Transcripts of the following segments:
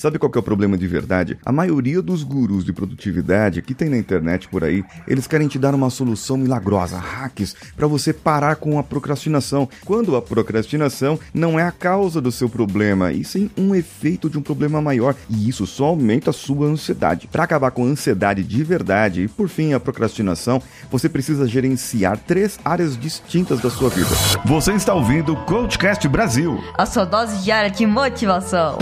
Sabe qual que é o problema de verdade? A maioria dos gurus de produtividade que tem na internet por aí, eles querem te dar uma solução milagrosa, hacks, para você parar com a procrastinação. Quando a procrastinação não é a causa do seu problema, e sim um efeito de um problema maior, e isso só aumenta a sua ansiedade. Para acabar com a ansiedade de verdade e por fim a procrastinação, você precisa gerenciar três áreas distintas da sua vida. Você está ouvindo o Coachcast Brasil. A sua dose diária de motivação.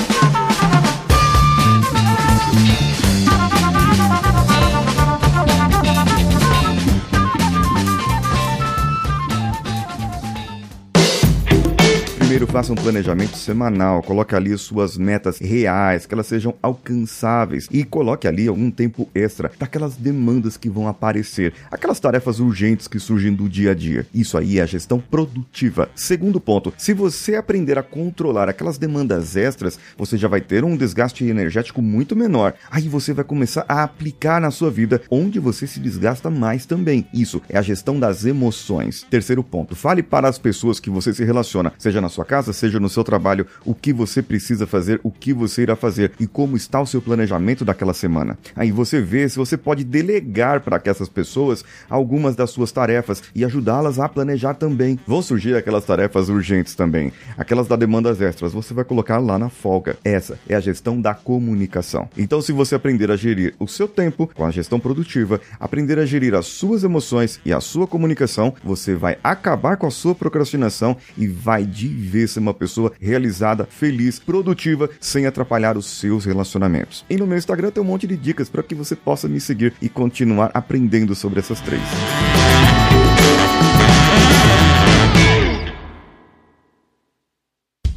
Faça um planejamento semanal, coloque ali suas metas reais, que elas sejam alcançáveis e coloque ali algum tempo extra daquelas demandas que vão aparecer, aquelas tarefas urgentes que surgem do dia a dia. Isso aí é a gestão produtiva. Segundo ponto, se você aprender a controlar aquelas demandas extras, você já vai ter um desgaste energético muito menor. Aí você vai começar a aplicar na sua vida onde você se desgasta mais também. Isso é a gestão das emoções. Terceiro ponto, fale para as pessoas que você se relaciona, seja na sua casa, seja no seu trabalho, o que você precisa fazer, o que você irá fazer e como está o seu planejamento daquela semana. Aí você vê se você pode delegar para essas pessoas algumas das suas tarefas e ajudá-las a planejar também. Vão surgir aquelas tarefas urgentes também, aquelas da demandas extras, você vai colocar lá na folga. Essa é a gestão da comunicação. Então, se você aprender a gerir o seu tempo com a gestão produtiva, aprender a gerir as suas emoções e a sua comunicação, você vai acabar com a sua procrastinação e vai de ser uma pessoa realizada, feliz, produtiva, sem atrapalhar os seus relacionamentos. E no meu Instagram tem um monte de dicas para que você possa me seguir e continuar aprendendo sobre essas três.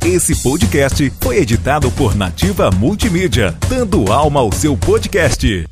Esse podcast foi editado por Nativa Multimídia, dando alma ao seu podcast.